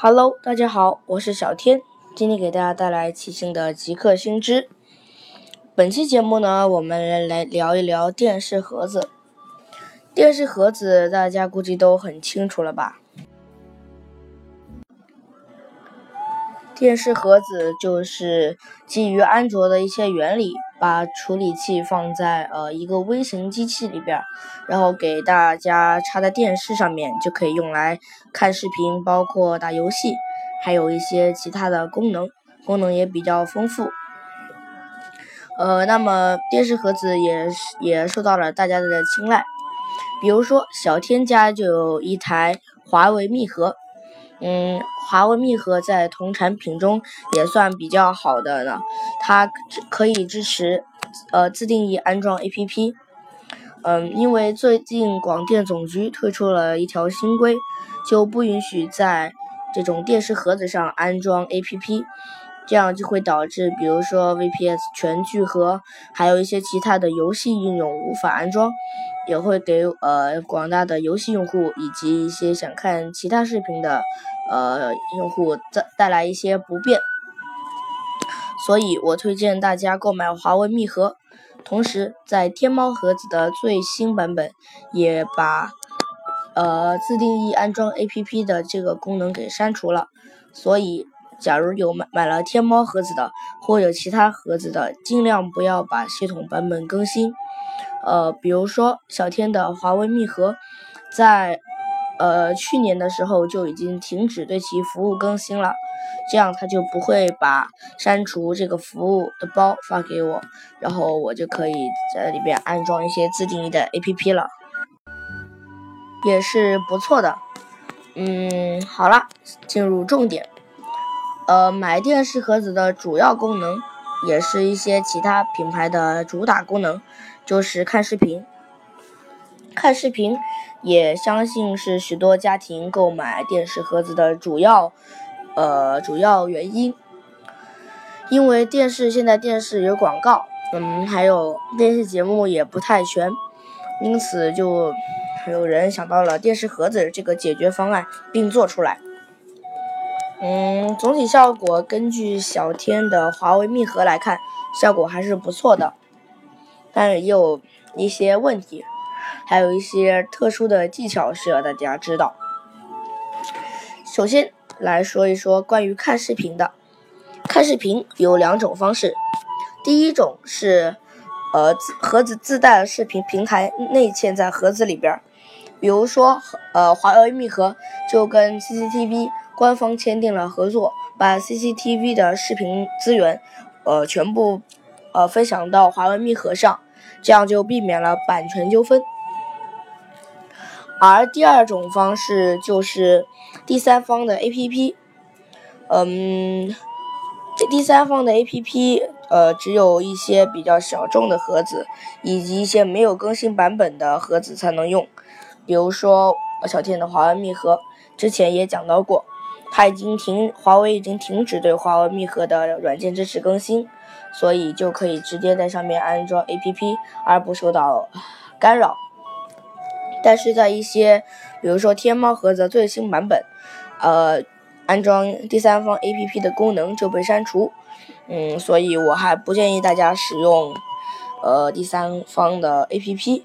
Hello，大家好，我是小天，今天给大家带来七星的极客星知。本期节目呢，我们来聊一聊电视盒子。电视盒子大家估计都很清楚了吧？电视盒子就是基于安卓的一些原理，把处理器放在呃一个微型机器里边，然后给大家插在电视上面，就可以用来看视频，包括打游戏，还有一些其他的功能，功能也比较丰富。呃，那么电视盒子也也受到了大家的青睐，比如说小天家就有一台华为密盒。嗯，华为密盒在同产品中也算比较好的了。它可以支持呃自定义安装 APP。嗯，因为最近广电总局推出了一条新规，就不允许在这种电视盒子上安装 APP，这样就会导致，比如说 VPS 全聚合，还有一些其他的游戏应用无法安装。也会给呃广大的游戏用户以及一些想看其他视频的呃用户带带来一些不便，所以我推荐大家购买华为密盒。同时，在天猫盒子的最新版本也把呃自定义安装 APP 的这个功能给删除了。所以，假如有买买了天猫盒子的或有其他盒子的，尽量不要把系统版本更新。呃，比如说小天的华为密盒，在呃去年的时候就已经停止对其服务更新了，这样他就不会把删除这个服务的包发给我，然后我就可以在里边安装一些自定义的 APP 了，也是不错的。嗯，好了，进入重点，呃，买电视盒子的主要功能，也是一些其他品牌的主打功能。就是看视频，看视频也相信是许多家庭购买电视盒子的主要呃主要原因。因为电视现在电视有广告，嗯，还有电视节目也不太全，因此就有人想到了电视盒子这个解决方案，并做出来。嗯，总体效果根据小天的华为密盒来看，效果还是不错的。但也有一些问题，还有一些特殊的技巧需要大家知道。首先来说一说关于看视频的，看视频有两种方式，第一种是，呃，盒子自带的视频平台内嵌在盒子里边，比如说，呃，华为密盒就跟 CCTV 官方签订了合作，把 CCTV 的视频资源，呃，全部，呃，分享到华为密盒上。这样就避免了版权纠纷，而第二种方式就是第三方的 APP，嗯，第三方的 APP，呃，只有一些比较小众的盒子以及一些没有更新版本的盒子才能用，比如说小天的华为密盒，之前也讲到过，它已经停，华为已经停止对华为密盒的软件支持更新。所以就可以直接在上面安装 APP，而不受到干扰。但是在一些，比如说天猫盒子最新版本，呃，安装第三方 APP 的功能就被删除。嗯，所以我还不建议大家使用，呃，第三方的 APP。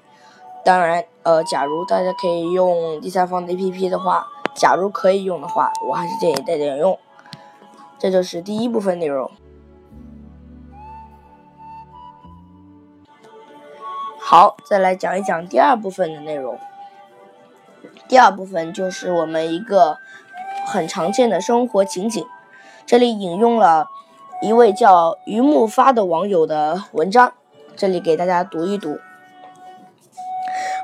当然，呃，假如大家可以用第三方的 APP 的话，假如可以用的话，我还是建议大家用。这就是第一部分内容。好，再来讲一讲第二部分的内容。第二部分就是我们一个很常见的生活情景。这里引用了一位叫于木发的网友的文章，这里给大家读一读。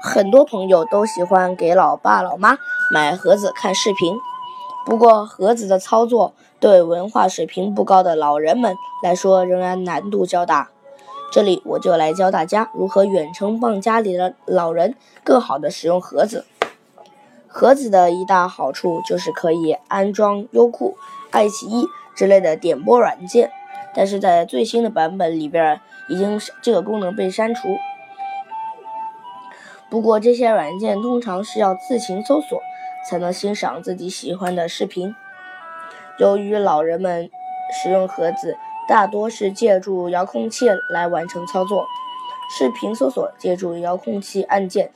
很多朋友都喜欢给老爸老妈买盒子看视频，不过盒子的操作对文化水平不高的老人们来说仍然难度较大。这里我就来教大家如何远程帮家里的老人更好的使用盒子。盒子的一大好处就是可以安装优酷、爱奇艺之类的点播软件，但是在最新的版本里边已经这个功能被删除。不过这些软件通常是要自行搜索才能欣赏自己喜欢的视频。由于老人们使用盒子大多是借助遥控器来完成操作，视频搜索借助遥控器按键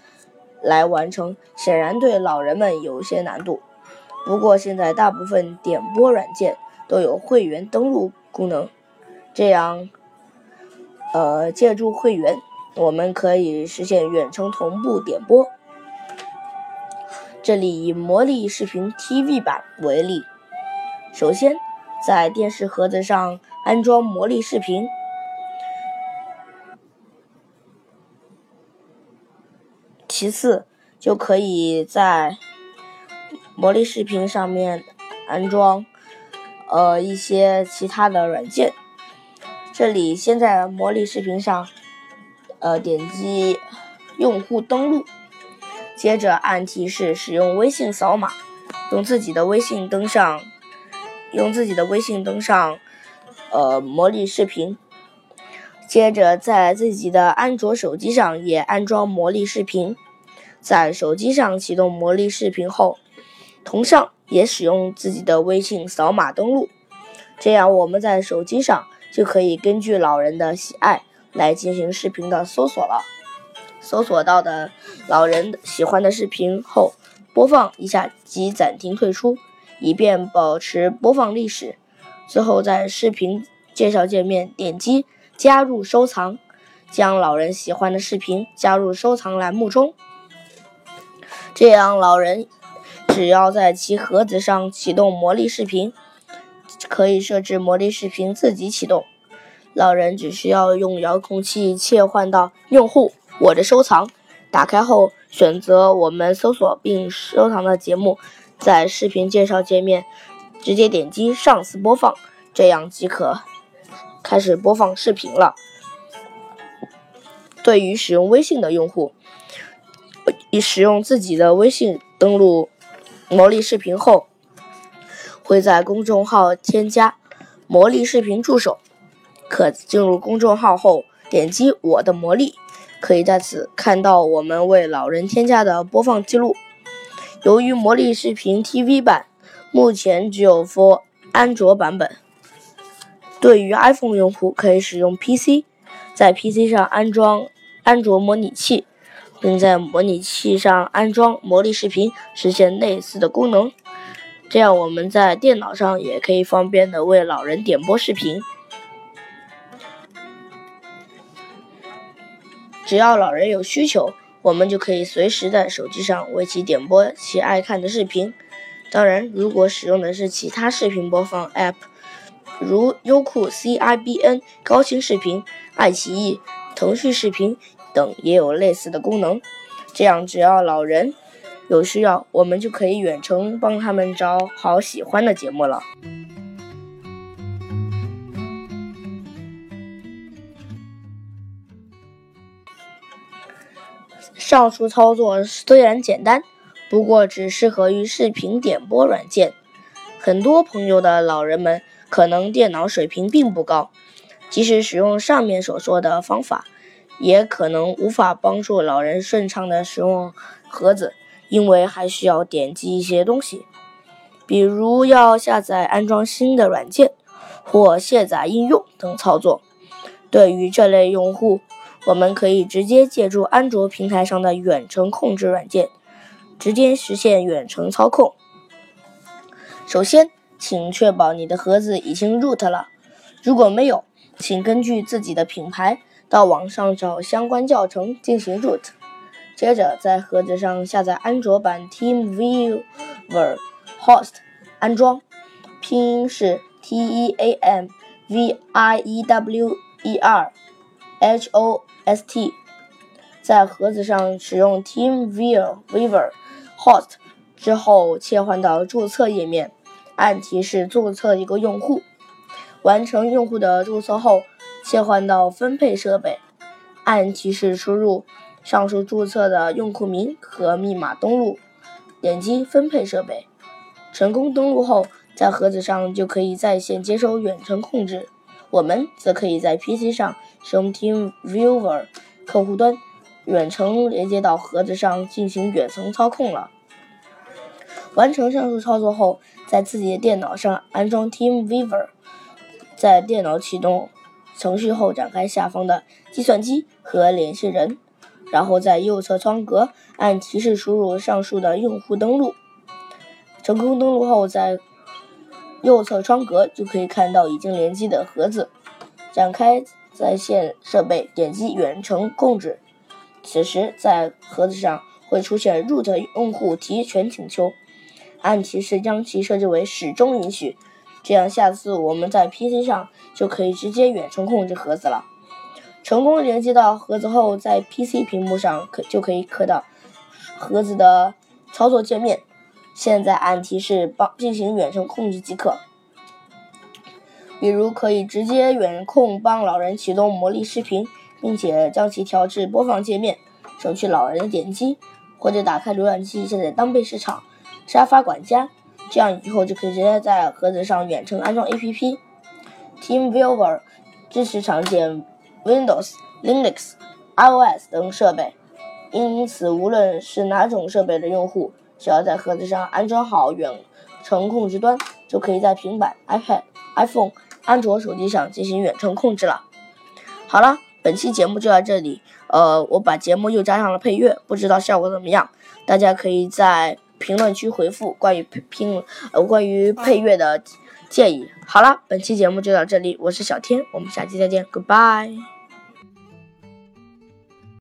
来完成，显然对老人们有些难度。不过现在大部分点播软件都有会员登录功能，这样，呃，借助会员，我们可以实现远程同步点播。这里以魔力视频 TV 版为例。首先，在电视盒子上安装魔力视频，其次就可以在魔力视频上面安装呃一些其他的软件。这里先在魔力视频上呃点击用户登录，接着按提示使用微信扫码，用自己的微信登上。用自己的微信登上，呃，魔力视频。接着在自己的安卓手机上也安装魔力视频，在手机上启动魔力视频后，同上也使用自己的微信扫码登录。这样我们在手机上就可以根据老人的喜爱来进行视频的搜索了。搜索到的老人喜欢的视频后，播放一下即暂停退出。以便保持播放历史。最后，在视频介绍界面点击加入收藏，将老人喜欢的视频加入收藏栏目中。这样，老人只要在其盒子上启动魔力视频，可以设置魔力视频自己启动。老人只需要用遥控器切换到用户我的收藏，打开后选择我们搜索并收藏的节目。在视频介绍界面直接点击上次播放，这样即可开始播放视频了。对于使用微信的用户，以使用自己的微信登录魔力视频后，会在公众号添加魔力视频助手。可进入公众号后，点击我的魔力，可以在此看到我们为老人添加的播放记录。由于魔力视频 TV 版目前只有 for 安卓版本，对于 iPhone 用户可以使用 PC，在 PC 上安装安卓模拟器，并在模拟器上安装魔力视频，实现类似的功能。这样我们在电脑上也可以方便的为老人点播视频。只要老人有需求。我们就可以随时在手机上为其点播其爱看的视频。当然，如果使用的是其他视频播放 App，如优酷、CIBN、高清视频、爱奇艺、腾讯视频等，也有类似的功能。这样，只要老人有需要，我们就可以远程帮他们找好喜欢的节目了。上述操作虽然简单，不过只适合于视频点播软件。很多朋友的老人们可能电脑水平并不高，即使使用上面所说的方法，也可能无法帮助老人顺畅的使用盒子，因为还需要点击一些东西，比如要下载、安装新的软件或卸载应用等操作。对于这类用户，我们可以直接借助安卓平台上的远程控制软件，直接实现远程操控。首先，请确保你的盒子已经 root 了，如果没有，请根据自己的品牌到网上找相关教程进行 root。接着，在盒子上下载安卓版 TeamViewer Host，安装，拼音是 T E A M V I E W E R H O。st，在盒子上使用 TeamViewer Host 之后，切换到注册页面，按提示注册一个用户。完成用户的注册后，切换到分配设备，按提示输入上述注册的用户名和密码登录，点击分配设备。成功登录后，在盒子上就可以在线接收远程控制。我们则可以在 PC 上使用 TeamViewer 客户端远程连接到盒子上进行远程操控了。完成上述操作后，在自己的电脑上安装 TeamViewer，在电脑启动程序后，展开下方的计算机和联系人，然后在右侧窗格按提示输入上述的用户登录。成功登录后，在右侧窗格就可以看到已经连接的盒子。展开在线设备，点击远程控制。此时，在盒子上会出现 root 用户提权请求。按提示将其设置为始终允许，这样下次我们在 PC 上就可以直接远程控制盒子了。成功连接到盒子后，在 PC 屏幕上可就可以看到盒子的操作界面。现在按提示帮进行远程控制即可。比如可以直接远控帮老人启动魔力视频，并且将其调至播放界面，省去老人的点击，或者打开浏览器下载当贝市场。沙发管家，这样以后就可以直接在盒子上远程安装 APP。TeamViewer 支持常见 Windows、Linux、iOS 等设备，因此无论是哪种设备的用户，只要在盒子上安装好远程控制端，就可以在平板、iPad、iPhone、安卓手机上进行远程控制了。好了，本期节目就到这里。呃，我把节目又加上了配乐，不知道效果怎么样？大家可以在。评论区回复关于拼呃关于配乐的建议。好了，本期节目就到这里，我是小天，我们下期再见，Goodbye。